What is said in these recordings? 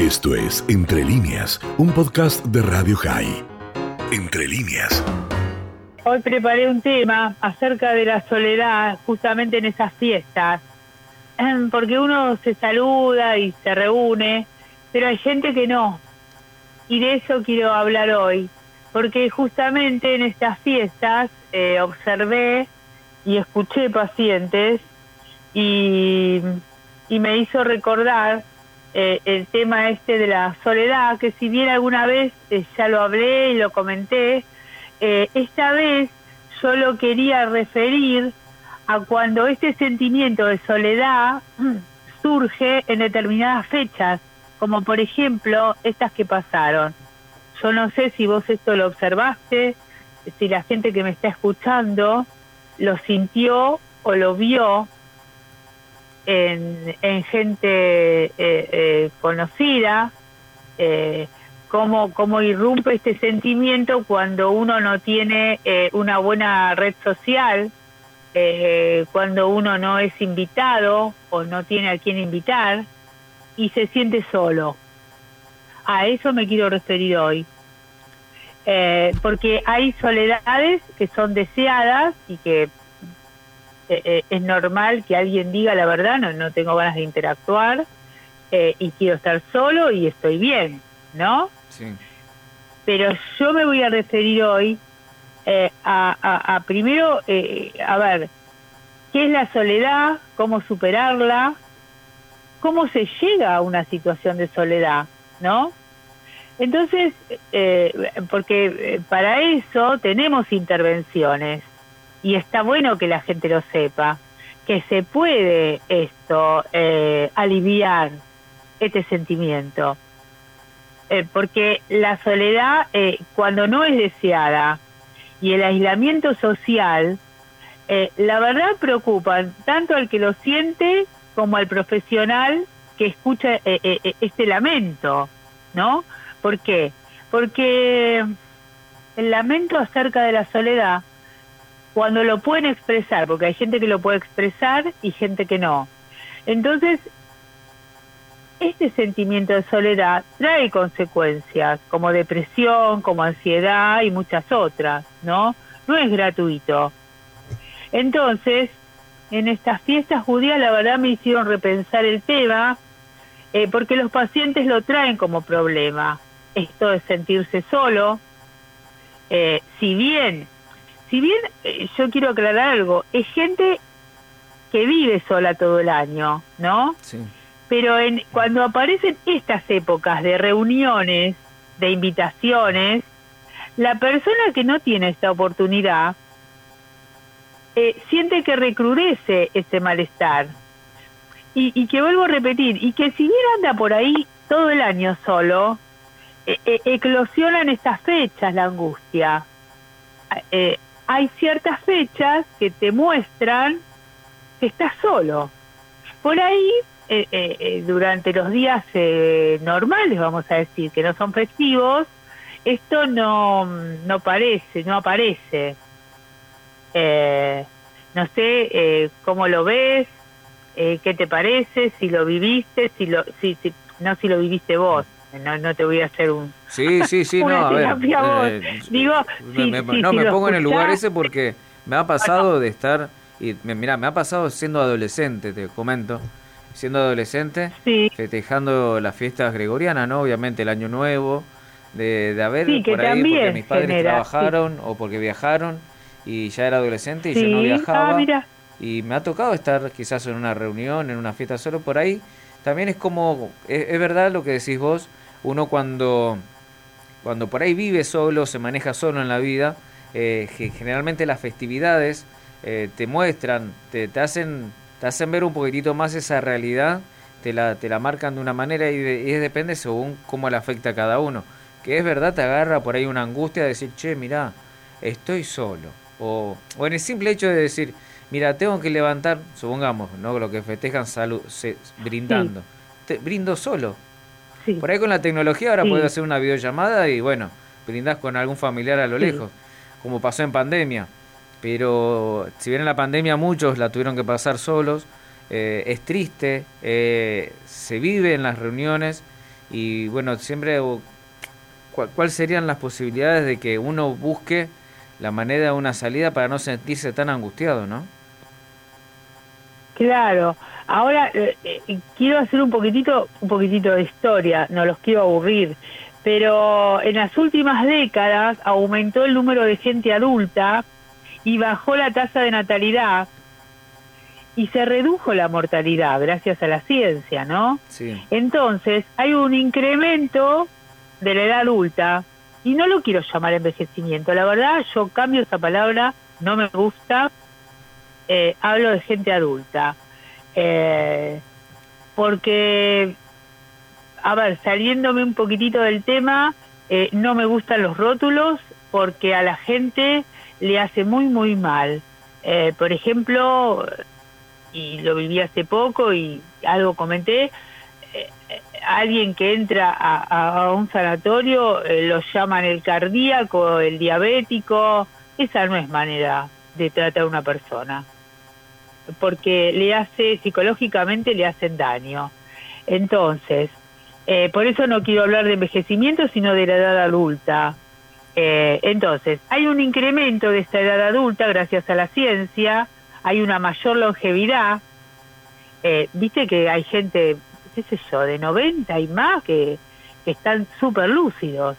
Esto es Entre líneas, un podcast de Radio High. Entre líneas. Hoy preparé un tema acerca de la soledad justamente en esas fiestas, em, porque uno se saluda y se reúne, pero hay gente que no. Y de eso quiero hablar hoy, porque justamente en estas fiestas eh, observé y escuché pacientes y, me hizo recordar eh, el tema este de la soledad, que si bien alguna vez eh, ya lo hablé y lo comenté, esta vez yo lo quería referir a cuando este sentimiento de soledad surge en determinadas fechas, como por ejemplo estas que pasaron. Yo no sé si vos esto lo observaste, si la gente que me está escuchando lo sintió o lo vio en, gente eh, eh, conocida, eh, cómo, cómo irrumpe este sentimiento cuando uno no tiene eh, una buena red social, cuando uno no es invitado o no tiene a quien invitar y se siente solo. A eso me quiero referir hoy. Eh, porque hay soledades que son deseadas y que eh, eh, es normal que alguien diga la verdad, no, no tengo ganas de interactuar y quiero estar solo y estoy bien, ¿no? Sí. Pero yo me voy a referir hoy a, a, primero, a ver, ¿qué es la soledad? ¿Cómo superarla? ¿Cómo se llega a una situación de soledad? ¿No? Entonces, eh, porque eh, para eso tenemos intervenciones y está bueno que la gente lo sepa, que se puede esto eh, aliviar este sentimiento. porque la soledad, cuando no es deseada y el aislamiento social, la verdad preocupan tanto al que lo siente como al profesional que escucha este lamento, ¿no? ¿Por qué? Porque el lamento acerca de la soledad, cuando lo pueden expresar, porque hay gente que lo puede expresar y gente que no. Entonces, este sentimiento de soledad trae consecuencias como depresión, como ansiedad y muchas otras, ¿no? No es gratuito. Entonces, en estas fiestas judías la verdad me hicieron repensar el tema, eh, porque los pacientes lo traen como problema esto de sentirse solo. Eh, si bien, si bien eh, yo quiero aclarar algo, es gente que vive sola todo el año, ¿no? Sí. Pero en, cuando aparecen estas épocas de reuniones, de invitaciones, la persona que no tiene esta oportunidad eh, siente que recrudece ese malestar. Y, y que vuelvo a repetir, y que si bien anda por ahí todo el año solo, eh, eh, eclosiona en estas fechas la angustia. Eh, hay ciertas fechas que te muestran que estás solo. Por ahí, durante los días normales, vamos a decir, que no son festivos, esto no, no parece, no aparece. no sé cómo lo ves, qué te parece, si lo viviste, si lo, si, si, no si lo viviste vos no, no te voy a hacer un... Sí, sí, sí, no, a ver. Eh, Digo, no, me pongo en el lugar ese porque me ha pasado de estar, y mira, me ha pasado siendo adolescente, te comento, siendo adolescente, festejando las fiestas gregorianas, ¿no? Obviamente el Año Nuevo, de, de haber por ahí porque mis padres trabajaron o porque viajaron y ya era adolescente y yo no viajaba. Ah, y me ha tocado estar quizás en una reunión, en una fiesta solo por ahí. También es como, es verdad lo que decís vos, uno cuando, cuando por ahí vive solo, se maneja solo en la vida, eh, generalmente las festividades eh, te muestran, te, te, hacen, te hacen ver un poquitito más esa realidad, te la, te la marcan de una manera y, y depende según cómo le afecta a cada uno. Que es verdad, te agarra por ahí una angustia de decir, che, mirá, estoy solo. O, o en el simple hecho de decir, mira, tengo que levantar, supongamos, ¿no? Lo que festejan salud, se, brindando. Te, brindo solo, por ahí con la tecnología ahora puedes hacer una videollamada y bueno, brindás con algún familiar a lo lejos, como pasó en pandemia. Pero si bien en la pandemia muchos la tuvieron que pasar solos, eh, es triste, eh, se vive en las reuniones y bueno, siempre, ¿cuáles serían las posibilidades de que uno busque la manera de una salida para no sentirse tan angustiado, ¿no? Claro. Ahora eh, eh, quiero hacer un poquitito, un poquitito de historia. No los quiero aburrir, pero en las últimas décadas aumentó el número de gente adulta y bajó la tasa de natalidad y se redujo la mortalidad gracias a la ciencia, ¿no? Sí. Entonces, hay un incremento de la edad adulta y no lo quiero llamar envejecimiento. La verdad, yo cambio esa palabra, no me gusta, eh, hablo de gente adulta. Eh, porque, a ver, saliéndome un poquitito del tema, eh, no me gustan los rótulos porque a la gente le hace muy, muy mal. por ejemplo, y lo viví hace poco y algo comenté, alguien que entra a, un sanatorio eh, lo llaman el cardíaco, el diabético, esa no es manera de tratar a una persona, porque le hace, psicológicamente le hacen daño. Entonces, eh, por eso no quiero hablar de envejecimiento, sino de la edad adulta. Eh, entonces, hay un incremento de esta edad adulta gracias a la ciencia, hay una mayor longevidad. Viste que hay gente qué sé yo, de 90 y más que, están súper lúcidos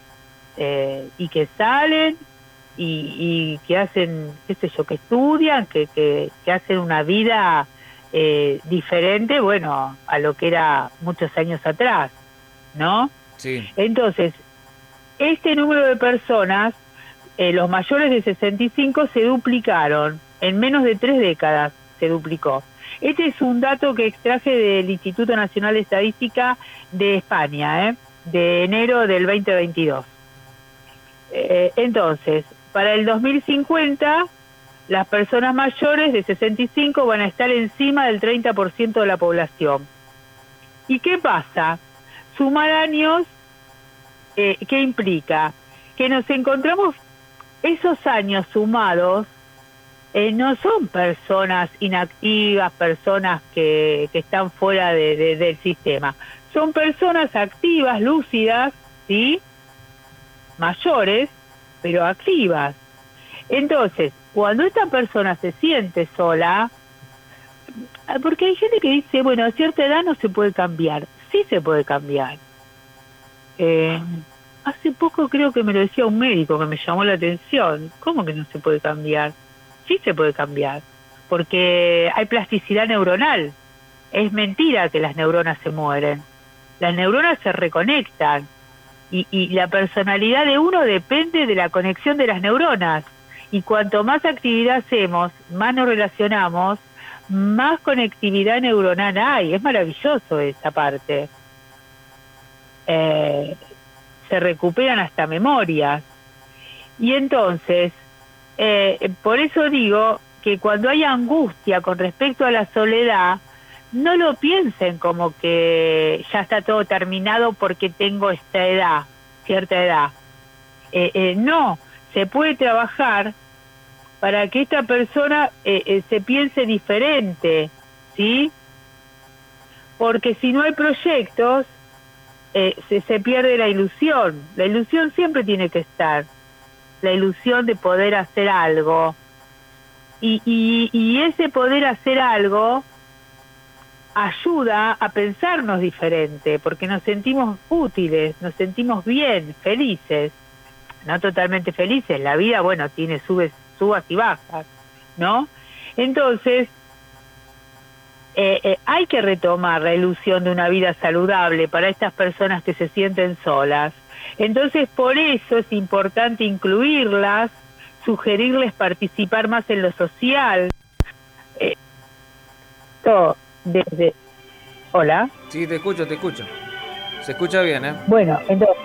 eh, y que salen y, que hacen, qué sé yo, que estudian, que, que, hacen una vida eh, diferente, bueno, a lo que era muchos años atrás, ¿no? Sí. Entonces, este número de personas, eh, los mayores de 65, se duplicaron en menos de tres décadas, se duplicó. Este es un dato que extraje del Instituto Nacional de Estadística de España, ¿eh? de enero del 2022. Eh, entonces, para el 2050, las personas mayores de 65 van a estar encima del 30% de la población. ¿Y qué pasa? Sumar años, eh, ¿qué implica? Que nos encontramos esos años sumados eh, no son personas inactivas, personas que, que están fuera de, del sistema. Son personas activas, lúcidas, ¿sí? Mayores, pero activas. Entonces, cuando esta persona se siente sola, porque hay gente que dice, bueno, a cierta edad no se puede cambiar. Sí se puede cambiar. Eh, hace poco creo que me lo decía un médico que me llamó la atención. ¿Cómo que no se puede cambiar? sí se puede cambiar, porque hay plasticidad neuronal. Es mentira que las neuronas se mueren. Las neuronas se reconectan y, y la personalidad de uno depende de la conexión de las neuronas. Y cuanto más actividad hacemos, más nos relacionamos, más conectividad neuronal hay. Es maravilloso esa parte. Eh, se recuperan hasta memorias. Y entonces, eh, por eso digo que cuando hay angustia con respecto a la soledad, no lo piensen como que ya está todo terminado porque tengo esta edad, cierta edad. Eh, eh, no, se puede trabajar para que esta persona se piense diferente, ¿sí? Porque si no hay proyectos, se, se pierde la ilusión. La ilusión siempre tiene que estar la ilusión de poder hacer algo. Y, y, ese poder hacer algo ayuda a pensarnos diferente, porque nos sentimos útiles, nos sentimos bien, felices, no totalmente felices, la vida, bueno, tiene subes, subas y bajas, ¿no? Entonces, eh, eh, hay que retomar la ilusión de una vida saludable para estas personas que se sienten solas. Entonces, por eso es importante incluirlas, sugerirles participar más en lo social. Eh, desde... Hola. Sí, te escucho, te escucho. Se escucha bien, ¿eh? Bueno, entonces,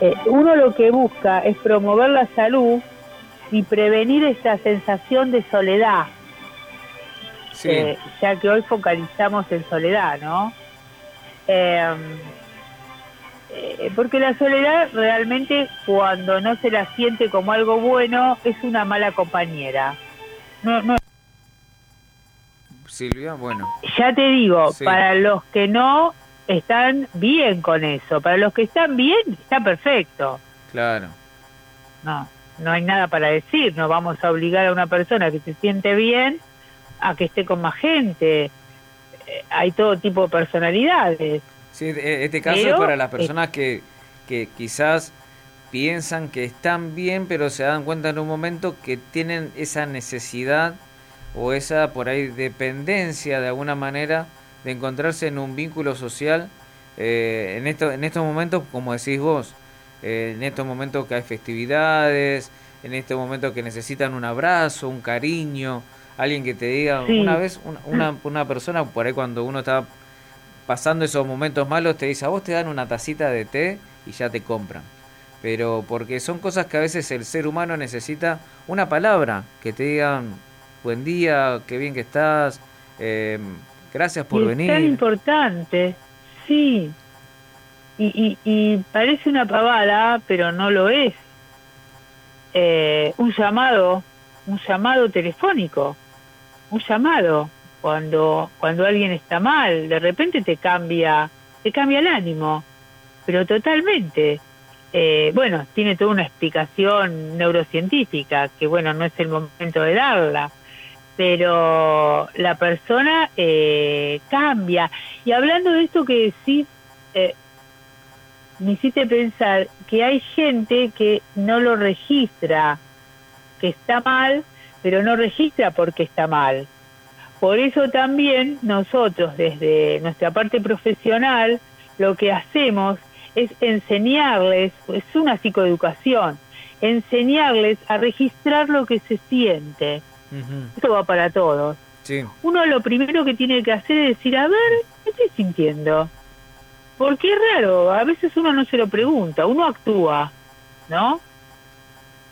eh, uno lo que busca es promover la salud y prevenir esa sensación de soledad. Sí. Eh, ya que hoy focalizamos en soledad, ¿no? Eh, eh, porque la soledad realmente cuando no se la siente como algo bueno es una mala compañera. No, no. Silvia, bueno. Ya te digo, para los que no están bien con eso. Para los que están bien, está perfecto. Claro. No, no hay nada para decir. No vamos a obligar a una persona que se siente bien a que esté con más gente. Eh, hay todo tipo de personalidades. Sí, e, este caso es para las personas que, que quizás piensan que están bien, pero se dan cuenta en un momento que tienen esa necesidad o esa por ahí dependencia de alguna manera de encontrarse en un vínculo social eh, en, esto, en estos momentos, como decís vos, eh, en estos momentos que hay festividades, en estos momentos que necesitan un abrazo, un cariño, alguien que te diga, una vez una, una, persona, por ahí cuando uno está pasando esos momentos malos, te dice, a vos te dan una tacita de té y ya te compran. Pero porque son cosas que a veces el ser humano necesita una palabra, que te digan, buen día, qué bien que estás, eh, gracias por venir. Es tan importante, sí. Y, y, parece una pavada, pero no lo es. Eh, un llamado, un llamado telefónico, un llamado cuando cuando alguien está mal, de repente te cambia, te cambia el ánimo, pero totalmente. Eh, bueno, tiene toda una explicación neurocientífica, que bueno, no es el momento de darla, pero la persona eh, cambia. Y hablando de esto que decís, eh, me hiciste pensar que hay gente que no lo registra, que está mal, pero no registra porque está mal. Por eso también nosotros desde nuestra parte profesional lo que hacemos es enseñarles, es una psicoeducación, enseñarles a registrar lo que se siente esto va para todos. Uno lo primero que tiene que hacer es decir, a ver, ¿qué estoy sintiendo? Porque es raro, a veces uno no se lo pregunta, uno actúa, ¿no?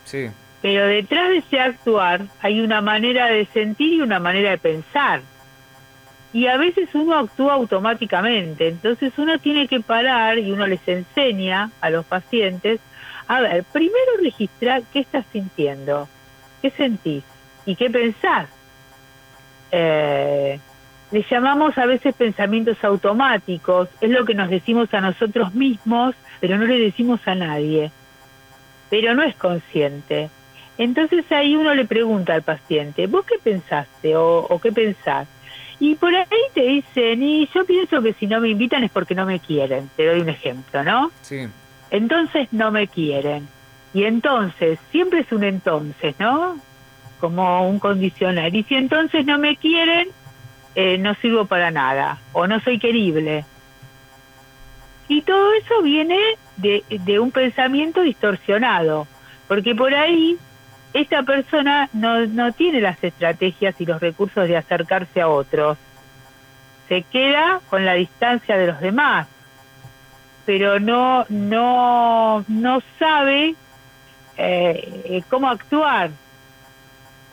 Sí. Pero detrás de ese actuar hay una manera de sentir y una manera de pensar. Y a veces uno actúa automáticamente, entonces uno tiene que parar y uno les enseña a los pacientes, a ver, primero registrar qué estás sintiendo, qué sentís, ¿Y qué pensás? Eh, le llamamos a veces pensamientos automáticos, es lo que nos decimos a nosotros mismos, pero no le decimos a nadie. Pero no es consciente. Entonces ahí uno le pregunta al paciente, ¿vos qué pensaste o, o qué pensás? Y por ahí te dicen, y yo pienso que si no me invitan es porque no me quieren. Te doy un ejemplo, ¿no? Sí. Entonces no me quieren. Y entonces, siempre es un entonces, ¿no? Como un condicional. Y si entonces no me quieren, eh, no sirvo para nada o no soy querible. Y todo eso viene de, de un pensamiento distorsionado, porque por ahí esta persona no, no tiene las estrategias y los recursos de acercarse a otros. Se queda con la distancia de los demás, pero no, no, no sabe eh, cómo actuar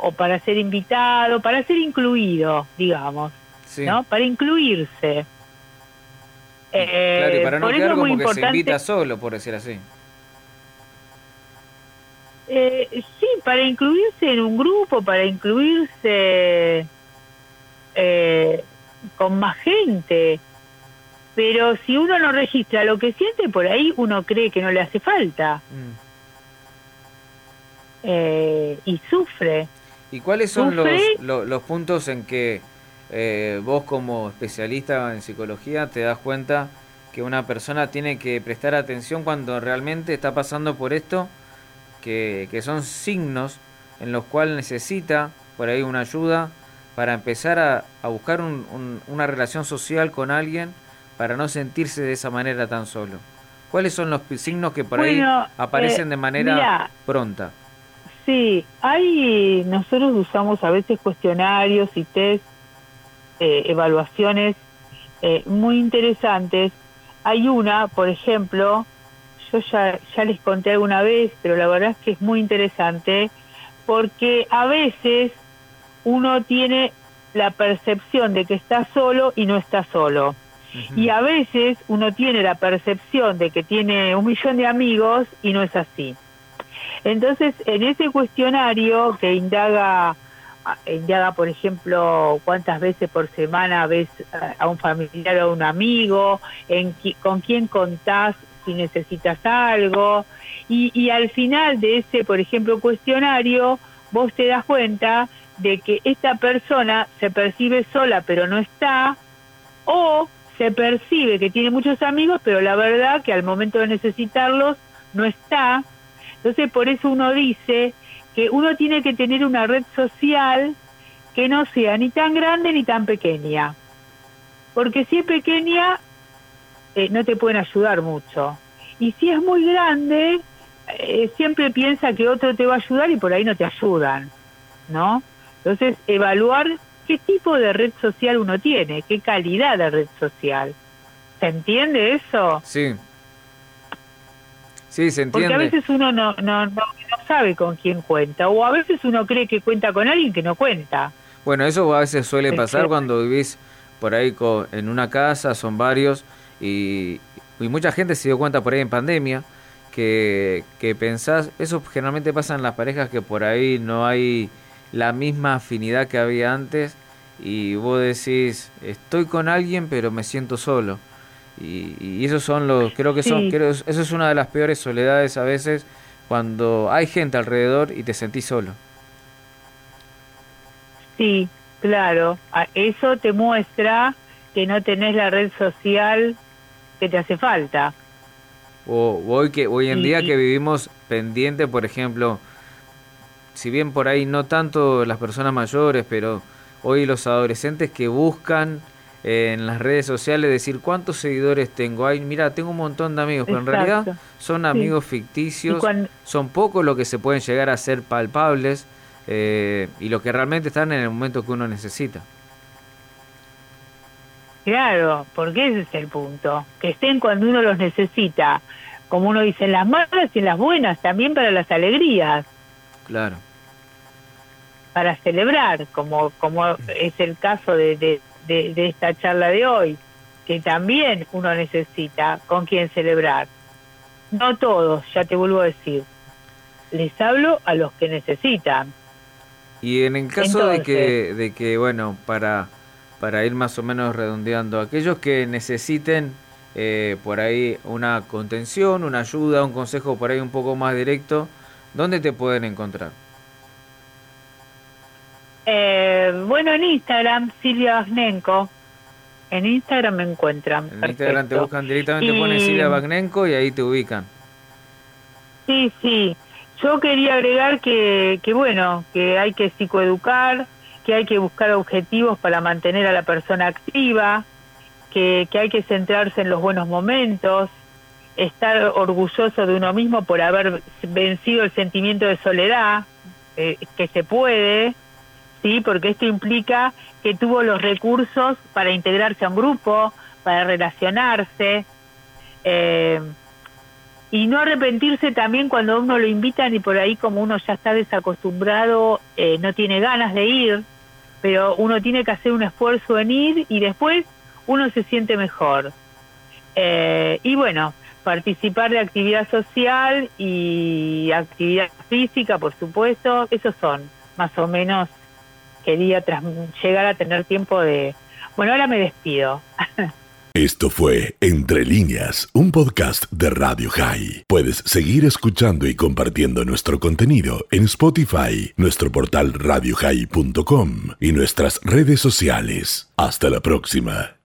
o para ser invitado, para ser incluido, digamos, ¿no? Para incluirse. claro, y para no quedar como que se invita solo, por decir así. Eh, sí, para incluirse en un grupo, para incluirse eh, con más gente. Pero si uno no registra lo que siente, por ahí uno cree que no le hace falta. Mm. Eh, y sufre. ¿Y cuáles son los, los, puntos en que eh, vos como especialista en psicología te das cuenta que una persona tiene que prestar atención cuando realmente está pasando por esto, que, son signos en los cuales necesita por ahí una ayuda para empezar a, buscar una relación social con alguien para no sentirse de esa manera tan solo? ¿Cuáles son los signos que por ahí aparecen eh, de manera pronta? Sí, hay, nosotros usamos a veces cuestionarios y test, eh, evaluaciones eh, muy interesantes. Hay una, por ejemplo, yo ya, ya les conté alguna vez, pero la verdad es que es muy interesante porque a veces uno tiene la percepción de que está solo y no está solo. Y a veces uno tiene la percepción de que tiene un millón de amigos y no es así. Entonces, en ese cuestionario que indaga indaga, por ejemplo, cuántas veces por semana ves a un familiar o a un amigo, en con quién contás si necesitas algo. Y, y al final de ese, por ejemplo, cuestionario, vos te das cuenta de que esta persona se percibe sola pero no está, o se percibe que tiene muchos amigos, pero la verdad que al momento de necesitarlos no está. Entonces por eso uno dice que uno tiene que tener una red social que no sea ni tan grande ni tan pequeña. Porque si es pequeña, eh, no te pueden ayudar mucho. Y si es muy grande, eh, siempre piensa que otro te va a ayudar y por ahí no te ayudan, ¿no? Entonces, evaluar qué tipo de red social uno tiene, qué calidad de red social. ¿Se entiende eso? Sí. Sí, se entiende. Porque a veces uno no, no, no, sabe con quién cuenta, o a veces uno cree que cuenta con alguien que no cuenta. Bueno, eso a veces suele pasar cuando vivís por ahí en una casa, son varios, y, y mucha gente se dio cuenta por ahí en pandemia que, que pensás, eso generalmente pasa en las parejas que por ahí no hay la misma afinidad que había antes y vos decís, estoy con alguien pero me siento solo. Y, y esos son los, creo que son, creo, eso es una de las peores soledades a veces cuando hay gente alrededor y te sentís solo. Sí, claro, eso te muestra que no tenés la red social que te hace falta. O hoy que hoy en día que vivimos pendiente, por ejemplo, si bien por ahí no tanto las personas mayores, pero hoy los adolescentes que buscan en las redes sociales decir cuántos seguidores tengo. Ay, mira, tengo un montón de amigos, pero en realidad son amigos ficticios, son pocos los que se pueden llegar a ser palpables eh, y los que realmente están en el momento que uno necesita. Claro, porque ese es el punto, que estén cuando uno los necesita, como uno dice, en las malas y en las buenas, también para las alegrías. Claro. Para celebrar, como, como es el caso de, de, de, esta charla de hoy, que también uno necesita con quién celebrar. No todos, ya te vuelvo a decir. Les hablo a los que necesitan. Y en el caso de que, de que, bueno, para, para ir más o menos redondeando, aquellos que necesiten eh, por ahí una contención, una ayuda, un consejo por ahí un poco más directo, ¿Dónde te pueden encontrar? Eh, bueno, en Instagram, Silvia Bagnenko. En Instagram me encuentran. En Instagram te buscan directamente, ponen Silvia Bagnenko y ahí te ubican. Sí, sí. Yo quería agregar que, que, bueno, que hay que psicoeducar, que hay que buscar objetivos para mantener a la persona activa, que, que hay que centrarse en los buenos momentos, estar orgulloso de uno mismo por haber vencido el sentimiento de soledad, eh, que se puede, sí, porque esto implica que tuvo los recursos para integrarse a un grupo, para relacionarse, eh, y no arrepentirse también cuando uno lo invitan y por ahí como uno ya está desacostumbrado, eh, no tiene ganas de ir, pero uno tiene que hacer un esfuerzo en ir y después uno se siente mejor. y bueno, participar de actividad social y actividad física, por supuesto, esos son más o menos, quería llegar a tener tiempo de... Bueno, ahora me despido. Esto fue Entre líneas, un podcast de Radio High. Puedes seguir escuchando y compartiendo nuestro contenido en Spotify, nuestro portal radiohigh.com y nuestras redes sociales. Hasta la próxima.